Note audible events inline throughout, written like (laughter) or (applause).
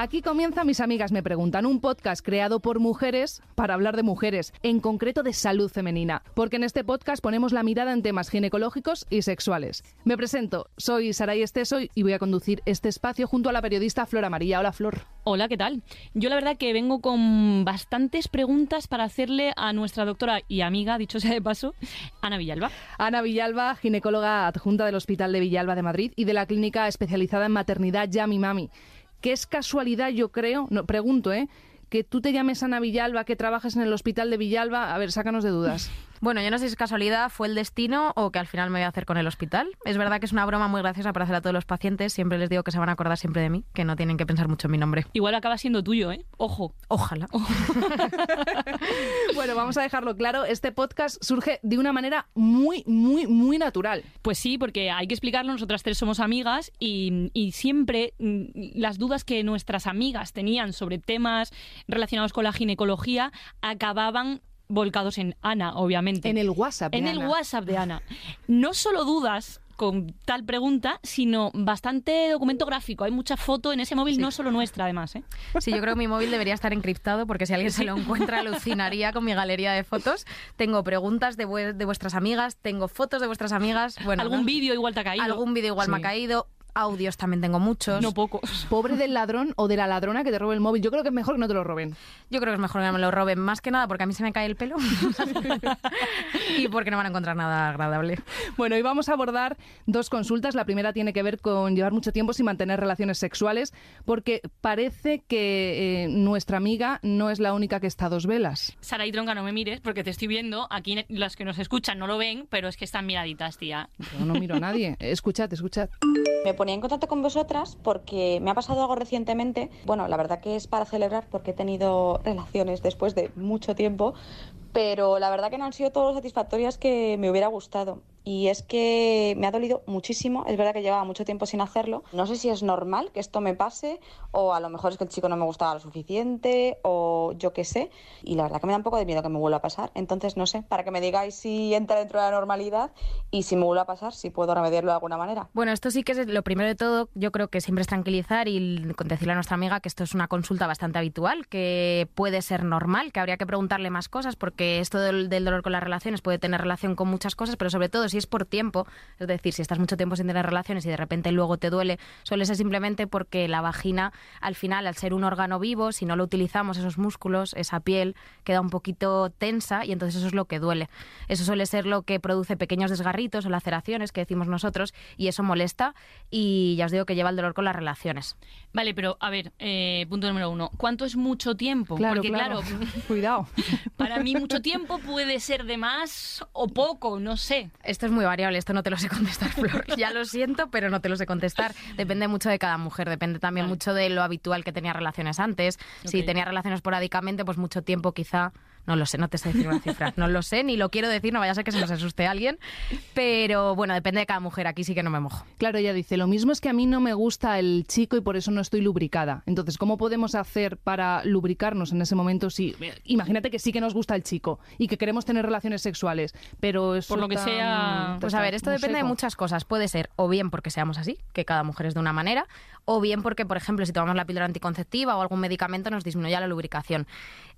Aquí comienza Mis Amigas Me Preguntan, un podcast creado por mujeres para hablar de mujeres, en concreto de salud femenina, porque en este podcast ponemos la mirada en temas ginecológicos y sexuales. Me presento, soy Saray Esteso y voy a conducir este espacio junto a la periodista Flora María. Hola, Flor. Hola, ¿qué tal? Yo la verdad que vengo con bastantes preguntas para hacerle a nuestra doctora y amiga, dicho sea de paso, Ana Villalba. Ana Villalba, ginecóloga adjunta del Hospital de Villalba de Madrid y de la clínica especializada en maternidad Yami Mami que es casualidad, yo creo, no, pregunto, ¿eh? Que tú te llames Ana Villalba, que trabajes en el hospital de Villalba. A ver, sácanos de dudas. (laughs) Bueno, yo no sé si es casualidad, fue el destino o que al final me voy a hacer con el hospital. Es verdad que es una broma muy graciosa para hacer a todos los pacientes. Siempre les digo que se van a acordar siempre de mí, que no tienen que pensar mucho en mi nombre. Igual acaba siendo tuyo, ¿eh? Ojo. Ojalá. (laughs) bueno, vamos a dejarlo claro. Este podcast surge de una manera muy, muy, muy natural. Pues sí, porque hay que explicarlo. Nosotras tres somos amigas y, y siempre mm, las dudas que nuestras amigas tenían sobre temas relacionados con la ginecología acababan volcados en Ana, obviamente. En el WhatsApp. en el WhatsApp de Ana. No solo dudas con tal pregunta, sino bastante documento gráfico. Hay mucha foto en ese móvil, no solo nuestra, además. ¿eh? Sí, yo creo que mi móvil debería estar encriptado porque si alguien se lo encuentra alucinaría con mi galería de fotos. Tengo preguntas de, vuestras amigas, tengo fotos de vuestras amigas. Bueno, algún vídeo igual te ha caído. Algún vídeo igual me ha caído audios también tengo muchos. No pocos. Pobre del ladrón o de la ladrona que te robe el móvil. Yo creo que es mejor que no te lo roben. Yo creo que es mejor que me lo roben, más que nada porque a mí se me cae el pelo (laughs) y porque no van a encontrar nada agradable. Bueno, hoy vamos a abordar dos consultas. La primera tiene que ver con llevar mucho tiempo sin mantener relaciones sexuales, porque parece que eh, nuestra amiga no es la única que está a dos velas. Sara y Tronca, no me mires porque te estoy viendo. Aquí los que nos escuchan no lo ven, pero es que están miraditas, tía. Yo no miro a nadie. Escuchad, escuchad. Me ponía en contacto con vosotras porque me ha pasado algo recientemente. Bueno, la verdad que es para celebrar porque he tenido relaciones después de mucho tiempo, pero la verdad que no han sido todas satisfactorias que me hubiera gustado y es que me ha dolido muchísimo. Es verdad que llevaba mucho tiempo sin hacerlo. No sé si es normal que esto me pase o a lo mejor es que el chico no me gustaba lo suficiente o yo qué sé. Y la verdad que me da un poco de miedo que me vuelva a pasar. Entonces, no sé, para que me digáis si entra dentro de la normalidad y si me vuelve a pasar, si puedo remediarlo de alguna manera. Bueno, esto sí que es lo primero de todo. Yo creo que siempre es tranquilizar y decirle a nuestra amiga que esto es una consulta bastante habitual, que puede ser normal, que habría que preguntarle más cosas porque esto del, del dolor con las relaciones puede tener relación con muchas cosas, pero sobre todo si es por tiempo, es decir, si estás mucho tiempo sin tener relaciones y de repente luego te duele, suele ser simplemente porque la vagina, al final, al ser un órgano vivo, si no lo utilizamos, esos músculos, esa piel, queda un poquito tensa y entonces eso es lo que duele. Eso suele ser lo que produce pequeños desgarritos o laceraciones, que decimos nosotros, y eso molesta y ya os digo que lleva el dolor con las relaciones. Vale, pero a ver, eh, punto número uno, ¿cuánto es mucho tiempo? Claro, Porque claro, (laughs) cuidado. (laughs) Para mí mucho tiempo puede ser de más o poco, no sé. Esto es muy variable, esto no te lo sé contestar, (laughs) Flor. Ya lo siento, pero no te lo sé contestar. Depende mucho de cada mujer, depende también mucho de lo habitual que tenía relaciones antes. Si tenía relaciones porádicamente, pues mucho tiempo quizá no lo sé, no te sé decir una cifra. No lo sé, ni lo quiero decir, no vaya a ser que se nos asuste alguien. Pero bueno, depende de cada mujer. Aquí sí que no me mojo. Claro, ella dice, lo mismo es que a mí no me gusta el chico y por eso no estoy lubricada. Entonces, ¿cómo podemos hacer para lubricarnos en ese momento si... Imagínate que sí que nos gusta el chico y que queremos tener relaciones sexuales, pero es Por lo que sea... Pues a ver, esto depende de muchas cosas. Puede ser o bien porque seamos así, que cada mujer es de una manera, o bien porque, por ejemplo, si tomamos la píldora anticonceptiva o algún medicamento nos disminuye la lubricación.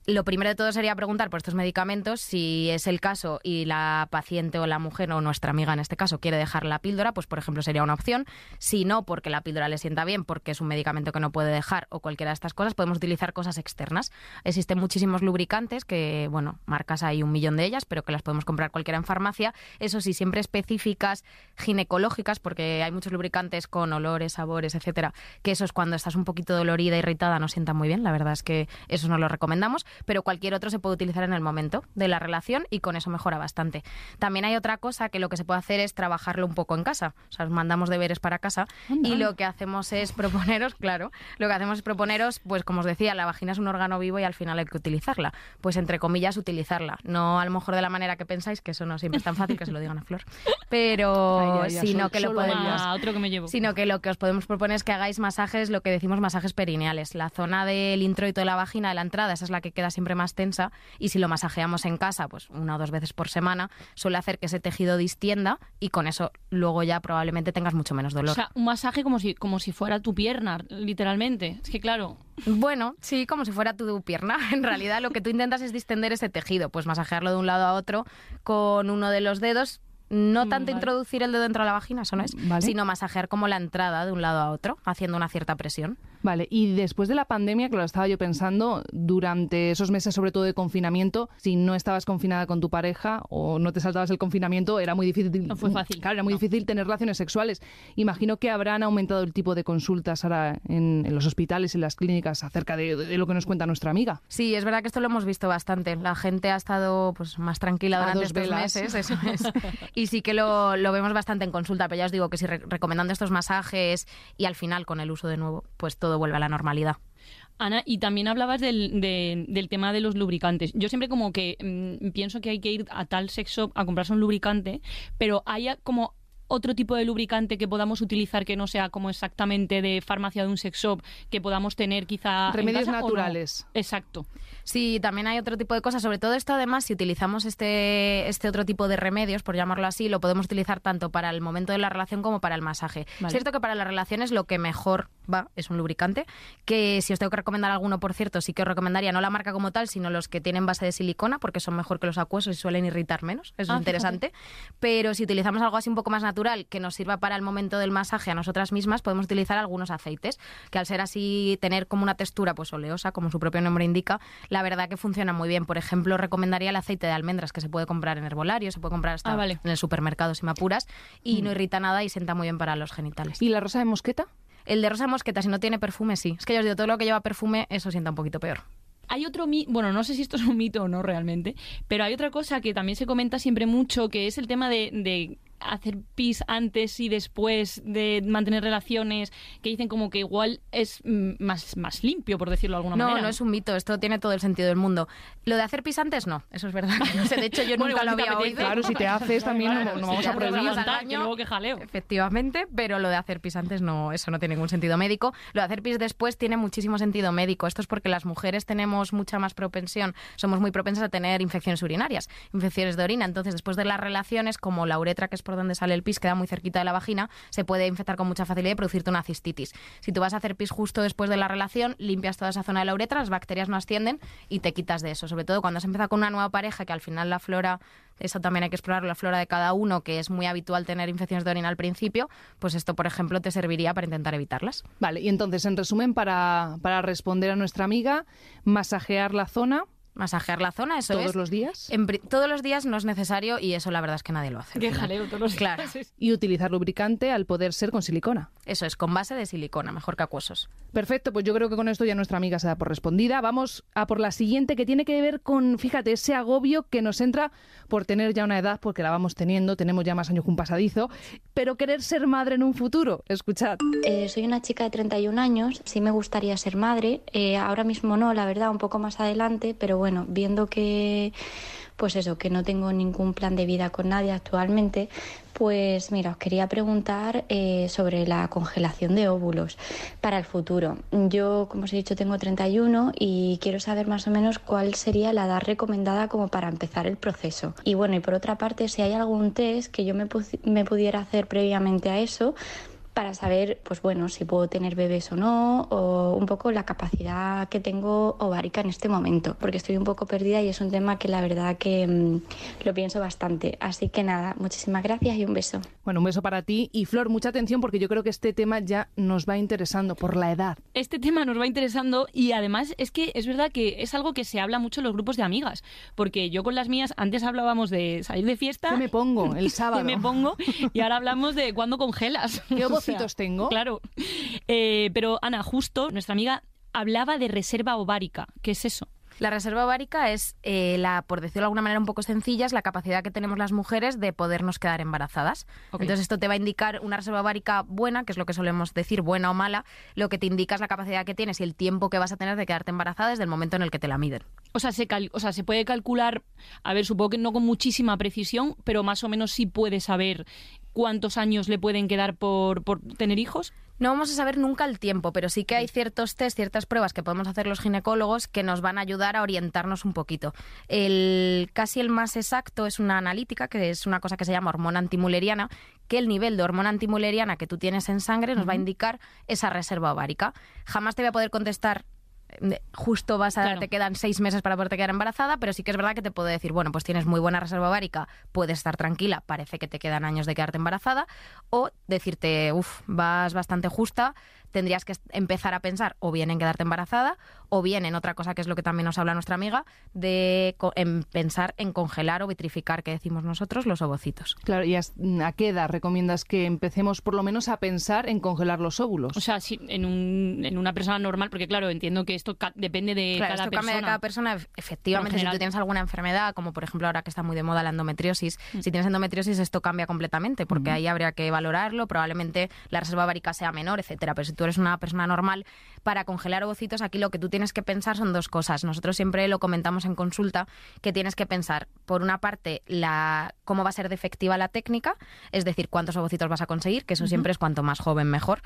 Lo primero de todo sería preguntar por estos medicamentos, si es el caso y la paciente o la mujer o nuestra amiga en este caso quiere dejar la píldora, pues por ejemplo sería una opción. Si no, porque la píldora le sienta bien, porque es un medicamento que no puede dejar o cualquiera de estas cosas, podemos utilizar cosas externas. Existen muchísimos lubricantes que, bueno, marcas hay un millón de ellas, pero que las podemos comprar cualquiera en farmacia. Eso sí, siempre específicas ginecológicas, porque hay muchos lubricantes con olores, sabores, etcétera, que eso es cuando estás un poquito dolorida, irritada, no sienta muy bien. La verdad es que eso no lo recomendamos pero cualquier otro se puede utilizar en el momento de la relación y con eso mejora bastante. También hay otra cosa que lo que se puede hacer es trabajarlo un poco en casa. O sea, os mandamos deberes para casa y lo que hacemos es proponeros, (laughs) claro, lo que hacemos es proponeros, pues como os decía, la vagina es un órgano vivo y al final hay que utilizarla. Pues entre comillas, utilizarla. No a lo mejor de la manera que pensáis, que eso no siempre es tan fácil que se lo digan a Flor, pero (laughs) sino que lo podemos, otro que me llevo. sino que lo que os podemos proponer es que hagáis masajes, lo que decimos masajes perineales. La zona del introito de la vagina de la entrada, esa es la que queda siempre más tensa y si lo masajeamos en casa, pues una o dos veces por semana, suele hacer que ese tejido distienda y con eso luego ya probablemente tengas mucho menos dolor. O sea, un masaje como si, como si fuera tu pierna, literalmente. Es que claro, Bueno, sí, como si fuera tu pierna. (laughs) En realidad lo que tú intentas es distender ese tejido, pues masajearlo de un lado a otro con uno de los dedos. No tanto vale. introducir el dedo dentro de la vagina, eso no es, Vale. sino masajear como la entrada de un lado a otro, haciendo una cierta presión. Vale, y después de la pandemia, claro, estaba yo pensando, durante esos meses, sobre todo de confinamiento, si no estabas confinada con tu pareja o no te saltabas el confinamiento, era muy difícil. No fue fácil, Claro, era muy no. difícil tener relaciones sexuales. Imagino que habrán aumentado el tipo de consultas ahora en, en los hospitales y las clínicas acerca de, de lo que nos cuenta nuestra amiga. Sí, es verdad que esto lo hemos visto bastante. La gente ha estado pues más tranquila A durante dos estos velas. meses, eso (laughs) es. Y sí que lo, lo vemos bastante en consulta, pero ya os digo que si re- recomendando estos masajes y al final con el uso de nuevo, pues todo vuelve a la normalidad. Ana, y también hablabas del, de- del tema de los lubricantes. Yo siempre como que mm, pienso que hay que ir a tal sex shop a comprarse un lubricante, pero hay como otro tipo de lubricante que podamos utilizar que no sea como exactamente de farmacia de un sex shop, que podamos tener quizá en Remedios casa, ¿o no? naturales. Exacto. Sí, también hay otro tipo de cosas. Sobre todo esto, además, si utilizamos este, este otro tipo de remedios, por llamarlo así, lo podemos utilizar tanto para el momento de la relación como para el masaje. Vale. Es cierto que para las relaciones lo que mejor va es un lubricante, que si os tengo que recomendar alguno, por cierto, sí que os recomendaría no la marca como tal, sino los que tienen base de silicona, porque son mejor que los acuosos y suelen irritar menos. Eso Ah, es interesante. Pero si utilizamos algo así un poco más natural, que nos sirva para el momento del masaje a nosotras mismas, podemos utilizar algunos aceites, que al ser así, tener como una textura pues oleosa, como su propio nombre indica, la verdad que funciona muy bien. Por ejemplo, recomendaría el aceite de almendras que se puede comprar en herbolario, se puede comprar hasta Ah, vale. en el supermercado si me apuras, y no irrita nada y sienta muy bien para los genitales. ¿Y la rosa de mosqueta? El de rosa mosqueta, si no tiene perfume, sí. Es que ya os digo, todo lo que lleva perfume, eso sienta un poquito peor. Hay otro mito, bueno, no sé si esto es un mito o no realmente, pero hay otra cosa que también se comenta siempre mucho, que es el tema de, de hacer pis antes y después de mantener relaciones, que dicen como que igual es mm, más, más limpio, por decirlo de alguna No, manera. no es un mito, esto tiene todo el sentido del mundo. Lo de hacer pis antes, no, eso es verdad. no sé, de hecho, yo (laughs) Bueno, nunca lo había oído. Claro, si te haces también no, no vamos a prohibir. que luego que jaleo. Efectivamente, pero lo de hacer pis antes no, eso no tiene ningún sentido médico. Lo de hacer pis después tiene muchísimo sentido médico. Esto es porque las mujeres tenemos mucha más propensión, somos muy propensas a tener infecciones urinarias, infecciones de orina. Entonces, después de las relaciones, como la uretra, que es por donde sale el pis, queda muy cerquita de la vagina, se puede infectar con mucha facilidad y producirte una cistitis. Si tú vas a hacer pis justo después de la relación, limpias toda esa zona de la uretra, las bacterias no ascienden y te quitas de eso. Sobre todo cuando has empezado con una nueva pareja, que al final la flora, eso también hay que explorar, la flora de cada uno, que es muy habitual tener infecciones de orina al principio, pues esto, por ejemplo, te serviría para intentar evitarlas. Vale, y entonces, en resumen, para, para responder a nuestra amiga, masajear la zona Masajear la zona, eso todos es. los días En todos los días no es necesario y eso la verdad es que nadie lo hace. Qué jaleo todos los Claro. días. y utilizar lubricante al poder ser con silicona. Eso es, con base de silicona, mejor que acuosos. Perfecto, pues yo creo que con esto ya nuestra amiga se da por respondida. Vamos a por la siguiente que tiene que ver con, fíjate, ese agobio que nos entra por tener ya una edad, porque la vamos teniendo, tenemos ya más años que un pasadizo, pero querer ser madre en un futuro. Escuchad. Eh, soy una chica de 31 años, sí me gustaría ser madre, eh, ahora mismo no, la verdad, un poco más adelante, pero bueno, viendo que, pues eso, que no tengo ningún plan de vida con nadie actualmente, pues mira, os quería preguntar eh, sobre la congelación de óvulos para el futuro. Yo, como os he dicho, tengo 31 y quiero saber más o menos cuál sería la edad recomendada como para empezar el proceso. Y bueno, y por otra parte, si hay algún test que yo me, pu- me pudiera hacer previamente a eso, para saber, pues bueno, si puedo tener bebés o no, o un poco la capacidad que tengo ovárica en este momento, porque estoy un poco perdida y es un tema que la verdad que mm, lo pienso bastante. Así que nada, muchísimas gracias y un beso. Bueno, un beso para ti. Y Flor, mucha atención porque yo creo que este tema ya nos va interesando por la edad. Este tema nos va interesando y además es que es verdad que es algo que se habla mucho en los grupos de amigas, porque yo con las mías antes hablábamos de salir de fiesta, ¿Qué me pongo el sábado? (laughs) ¿Qué me pongo y ahora hablamos de cuándo congelas. ¿Qué (laughs) Tengo? Claro. (laughs) Eh, pero Ana, justo nuestra amiga hablaba de reserva ovárica. ¿Qué es eso? La reserva ovárica es, eh, la, por decirlo de alguna manera un poco sencilla, es la capacidad que tenemos las mujeres de podernos quedar embarazadas. Entonces esto te va a indicar una reserva ovárica buena, que es lo que solemos decir, buena o mala, lo que te indica es la capacidad que tienes y el tiempo que vas a tener de quedarte embarazada desde el momento en el que te la miden. O sea, se cal- o sea, se puede calcular, a ver, supongo que no con muchísima precisión, pero más o menos sí puedes saber cuántos años le pueden quedar por, por tener hijos? No vamos a saber nunca el tiempo, pero sí que hay ciertos test, ciertas pruebas que podemos hacer los ginecólogos que nos van a ayudar a orientarnos un poquito. El casi el más exacto es una analítica, que es una cosa que se llama hormona antimuleriana, que el nivel de hormona antimuleriana que tú tienes en sangre nos va a indicar esa reserva ovárica. Jamás te voy a poder contestar justo vas a, te quedan seis meses para poderte quedar embarazada, pero sí que es verdad que te puedo decir, bueno, pues tienes muy buena reserva ovárica, puedes estar tranquila, parece que te quedan años de quedarte embarazada, o decirte, uff, vas bastante justa, tendrías que empezar a pensar o bien en quedarte embarazada o bien en otra cosa que es lo que también nos habla nuestra amiga, de en pensar en congelar o vitrificar, que decimos nosotros, los ovocitos. Claro, ¿y a qué edad recomiendas que empecemos por lo menos a pensar en congelar los óvulos? O sea, si en, un, en una persona normal, porque claro, entiendo que esto depende de cada esto persona. Cambia de cada persona. Efectivamente, si tú tienes alguna enfermedad, como por ejemplo ahora que está muy de moda la endometriosis, mm. si tienes endometriosis esto cambia completamente, porque ahí habría que valorarlo, probablemente la reserva ovárica sea menor, etcétera. Pero si tú eres una persona normal, para congelar ovocitos aquí lo que tú tienes que pensar son dos cosas. Nosotros siempre lo comentamos en consulta, que tienes que pensar, por una parte, la cómo va a ser de efectiva la técnica, es decir, cuántos ovocitos vas a conseguir, que eso siempre es cuanto más joven mejor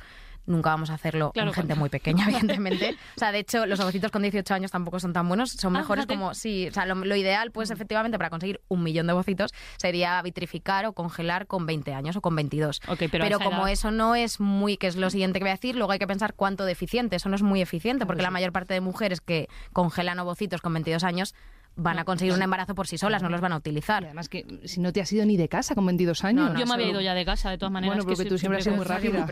nunca vamos a hacerlo con gente muy pequeña, (laughs) evidentemente. o sea, de hecho, los ovocitos con 18 años tampoco son tan buenos, son ah, mejores como, sí, o sea, lo, ideal, pues efectivamente, para conseguir un millón de ovocitos sería vitrificar o congelar con 20 años o con 22. pero, como eso no es muy, que es lo siguiente que voy a decir, luego hay que pensar cuánto deficiente, eso no es muy eficiente, porque la mayor parte de mujeres que congelan ovocitos con 22 años van a conseguir un embarazo por sí solas, no los van a utilizar. además que si no te has ido ni de casa con 22 años. yo me había ido ya de casa, de todas maneras. Bueno, porque tú siempre has sido muy rápida.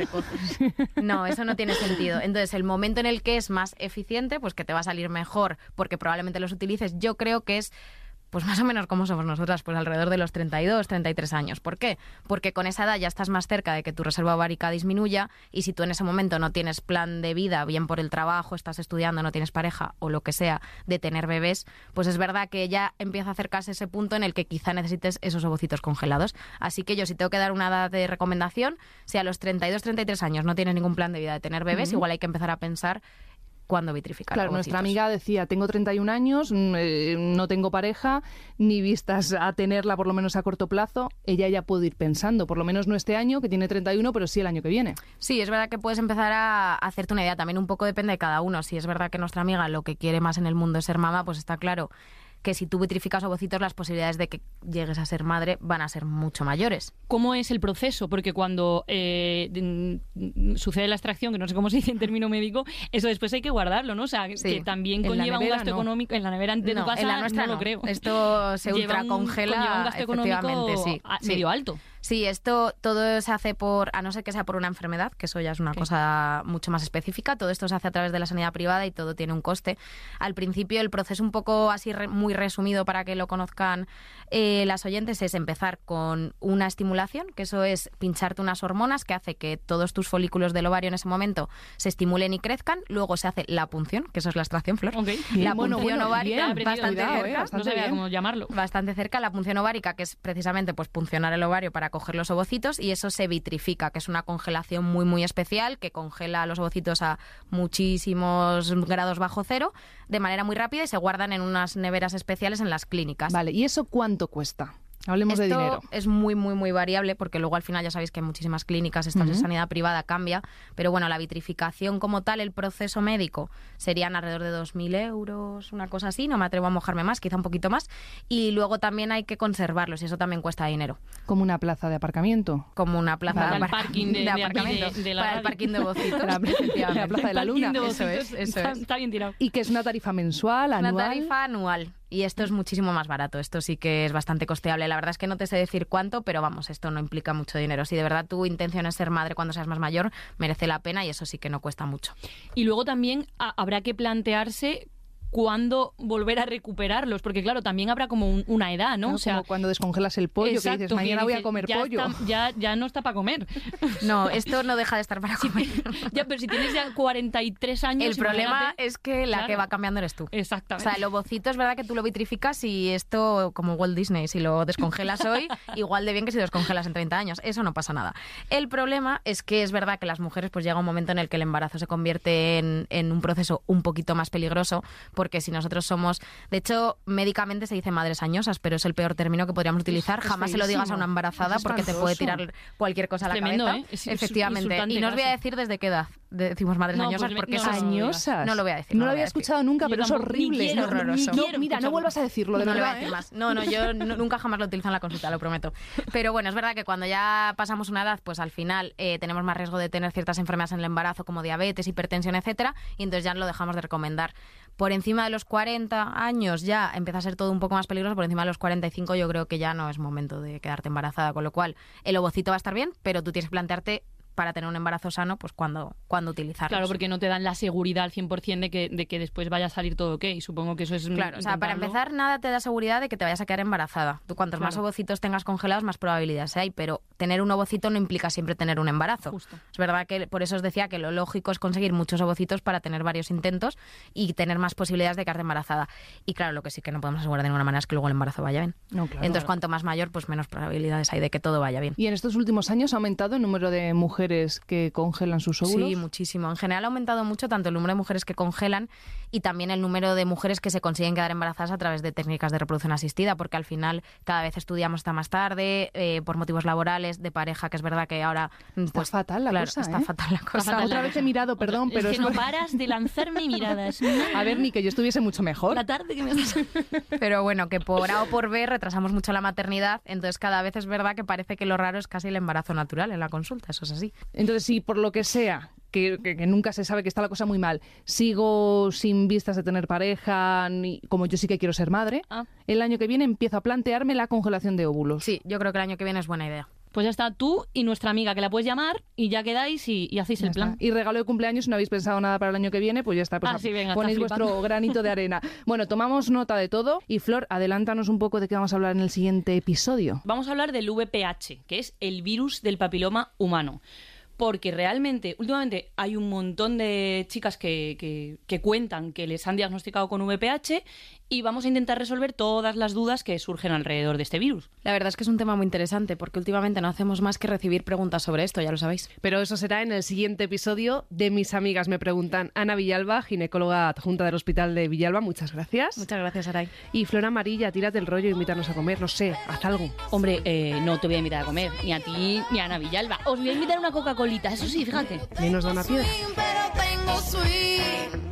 (laughs) no, eso no tiene sentido. Entonces, el momento en el que es más eficiente, pues que te va a salir mejor porque probablemente los utilices, yo creo que es pues más o menos como somos nosotras, pues alrededor de los 32, 33 años. ¿Por qué? Porque con esa edad ya estás más cerca de que tu reserva ovárica disminuya y si tú en ese momento no tienes plan de vida, bien por el trabajo, estás estudiando, no tienes pareja o lo que sea, de tener bebés, pues es verdad que ya empieza a acercarse ese punto en el que quizá necesites esos ovocitos congelados. Así que yo si tengo que dar una edad de recomendación, si a los 32, 33 años no tienes ningún plan de vida de tener bebés, igual hay que empezar a pensar cuando vitrificar. Claro, nuestra amiga decía, tengo 31 años, mm, eh, no tengo pareja, ni vistas a tenerla por lo menos a corto plazo, ella ya puede ir pensando, por lo menos no este año, que tiene 31, pero sí el año que viene. Sí, es verdad que puedes empezar a hacerte una idea, también un poco depende de cada uno. Si es verdad que nuestra amiga lo que quiere más en el mundo es ser mamá, pues está claro que si tú vitrificas ovocitos, las posibilidades de que llegues a ser madre van a ser mucho mayores. ¿Cómo es el proceso? Porque cuando eh, sucede la extracción, que no sé cómo se dice en término médico, eso después hay que guardarlo, ¿no? O sea, que también conlleva un gasto económico. En la nevera de tu casa, en la nuestra no, lo creo. Esto se ultracongela. Lleva un gasto económico sí, medio alto. Sí, esto todo se hace por, a no ser que sea por una enfermedad, que eso ya es una cosa mucho más específica, todo esto se hace a través de la sanidad privada y todo tiene un coste. Al principio el proceso un poco así muy resumido para que lo conozcan eh, las oyentes es empezar con una estimulación, que eso es pincharte unas hormonas que hace que todos tus folículos del ovario en ese momento se estimulen y crezcan, luego se hace la punción, que eso es la extracción flor. La punción ovárica, bastante cerca, no sabía cómo llamarlo. Bastante cerca, la punción ovárica, que es precisamente pues puncionar el ovario para coger los ovocitos y eso se vitrifica, que es una congelación muy muy especial que congela los ovocitos a muchísimos grados bajo cero de manera muy rápida y se guardan en unas neveras especiales en las clínicas. Vale, ¿y eso cuánto cuesta? Hablemos de dinero. Es muy, muy, muy variable porque luego al final ya sabéis que en muchísimas clínicas, esta de sanidad privada cambia, pero bueno, la vitrificación como tal, el proceso médico, serían alrededor de 2.000 euros, una cosa así, no me atrevo a mojarme más, quizá un poquito más, y luego también hay que conservarlos y eso también cuesta dinero. Como una plaza de aparcamiento. Como una plaza de, parking de, aparcamiento. para el parking de (laughs) Bocitos. la, la plaza de (laughs) la luna. eso es, eso está, es. Está bien tirado. Y que es una tarifa mensual, anual. Una tarifa anual. Y esto es muchísimo más barato, esto sí que es bastante costeable. La verdad es que no te sé decir cuánto, pero vamos, esto no implica mucho dinero. Si de verdad tu intención es ser madre cuando seas más mayor, merece la pena y eso sí que no cuesta mucho. Y luego también habrá que plantearse cuándo volver a recuperarlos, porque claro, también habrá como una edad, ¿no? o sea, como cuando descongelas el pollo, que dices, mañana voy a comer pollo. ya, ya no está para comer. (laughs) No, esto no deja de estar para comer. (laughs) ya, pero si tienes ya 43 años... El problema es que la que va cambiando eres tú. Exactamente. O sea, el ovocito es verdad que tú lo vitrificas y esto, como Walt Disney, si lo descongelas hoy, (laughs) igual de bien que si lo descongelas en 30 años. Eso no pasa nada. El problema es que es verdad que las mujeres pues llega un momento en el que el embarazo se convierte en, en un proceso un poquito más peligroso, porque si nosotros somos, de hecho, médicamente se dice madres añosas, pero es el peor término que podríamos utilizar. Es Jamás se lo digas a una embarazada Es porque te puede tirar cualquier cosa a la Tremendo, cabeza. ¿eh? Efectivamente. Y no os voy a decir desde qué edad decimos madres No, añosas pues porque no, Añosas. No lo voy a decir, No no lo había decir. escuchado nunca, Yo pero es horrible. quiero, Es horroroso. quiero mira, no vuelvas a decirlo, de no lo voy a decir ¿eh? más. No, no, yo (laughs) nu- nunca jamás lo utilizo en la consulta, lo prometo. Pero bueno, es verdad que cuando ya pasamos una edad, pues al final eh, tenemos más riesgo de tener ciertas enfermedades en el embarazo, como diabetes, hipertensión, etcétera, y entonces ya lo dejamos de recomendar. Por encima de los 40 años ya empieza a ser todo un poco más peligroso, por encima de los 45 yo creo que ya no es momento de quedarte embarazada, con lo cual el ovocito va a estar bien, pero tú tienes que plantearte para tener un embarazo sano, pues cuándo, cuándo utilizarlo. Claro, porque no te dan la seguridad al 100% de que, de que después vaya a salir todo ok. Supongo que eso es. Claro, o sea, para intentarlo. empezar, nada te da seguridad de que te vayas a quedar embarazada. Tú cuantos más ovocitos tengas congelados, más probabilidades hay, pero tener un ovocito no implica siempre tener un embarazo. Justo. Es verdad que por eso os decía que lo lógico es conseguir muchos ovocitos para tener varios intentos y tener más posibilidades de quedarte embarazada. Y claro, lo que sí que no podemos asegurar de ninguna manera es que luego el embarazo vaya bien. No, claro. Entonces, cuanto más mayor, pues menos probabilidades hay de que todo vaya bien. ¿Y en estos últimos años ha aumentado el número de mujeres que congelan sus óvulos? Sí, muchísimo. En general ha aumentado mucho tanto el número de mujeres que congelan y también el número de mujeres que se consiguen quedar embarazadas a través de técnicas de reproducción asistida, porque al final cada vez estudiamos hasta más tarde, eh, por motivos laborales, de pareja, que es verdad que ahora... Está fatal la claro, cosa, Está ¿eh? fatal la cosa. fatal Otra la vez he mirado, perdón, Es pero que es no verdad. paras de lanzarme miradas. (laughs) A ver, ni que yo estuviese mucho mejor. La tarde que me has (laughs) Pero bueno, que por A o por B retrasamos mucho la maternidad, entonces cada vez es verdad que parece que lo raro es casi el embarazo natural en la consulta, eso es así. Entonces, si por lo que sea, que, que- que nunca se sabe que está la cosa muy mal, sigo sin vistas de tener pareja, ni, como yo sí que quiero ser madre, Ah. el año que viene empiezo a plantearme la congelación de óvulos. Sí, yo creo que el año que viene es buena idea. Pues ya está tú y nuestra amiga que la puedes llamar y ya quedáis y, y hacéis Ya el plan. está. Y regalo de cumpleaños, si no habéis pensado nada para el año que viene, pues ya está. Pues Ah, sí, venga, ponéis está vuestro granito de arena. (laughs) Bueno, tomamos nota de todo. Y Flor, adelántanos un poco de qué vamos a hablar en el siguiente episodio. Vamos a hablar del VPH, que es el virus del papiloma humano. Porque realmente, últimamente hay un montón de chicas que, que- que cuentan que les han diagnosticado con VPH y vamos a intentar resolver todas las dudas que surgen alrededor de este virus. La verdad es que es un tema muy interesante porque últimamente no hacemos más que recibir preguntas sobre esto, ya lo sabéis. Pero eso será en el siguiente episodio de Mis Amigas Me Preguntan. Ana Villalba, ginecóloga adjunta del Hospital de Villalba, muchas gracias. Muchas gracias, Aray. Y Flor Amarilla, tírate el rollo, invítanos a comer, no sé, haz algo. Hombre, eh, no te voy a invitar a comer, ni a ti ni a Ana Villalba. Os voy a invitar a una Coca-Colita, eso sí, fíjate. Menos da una piedra. pero tengo swing.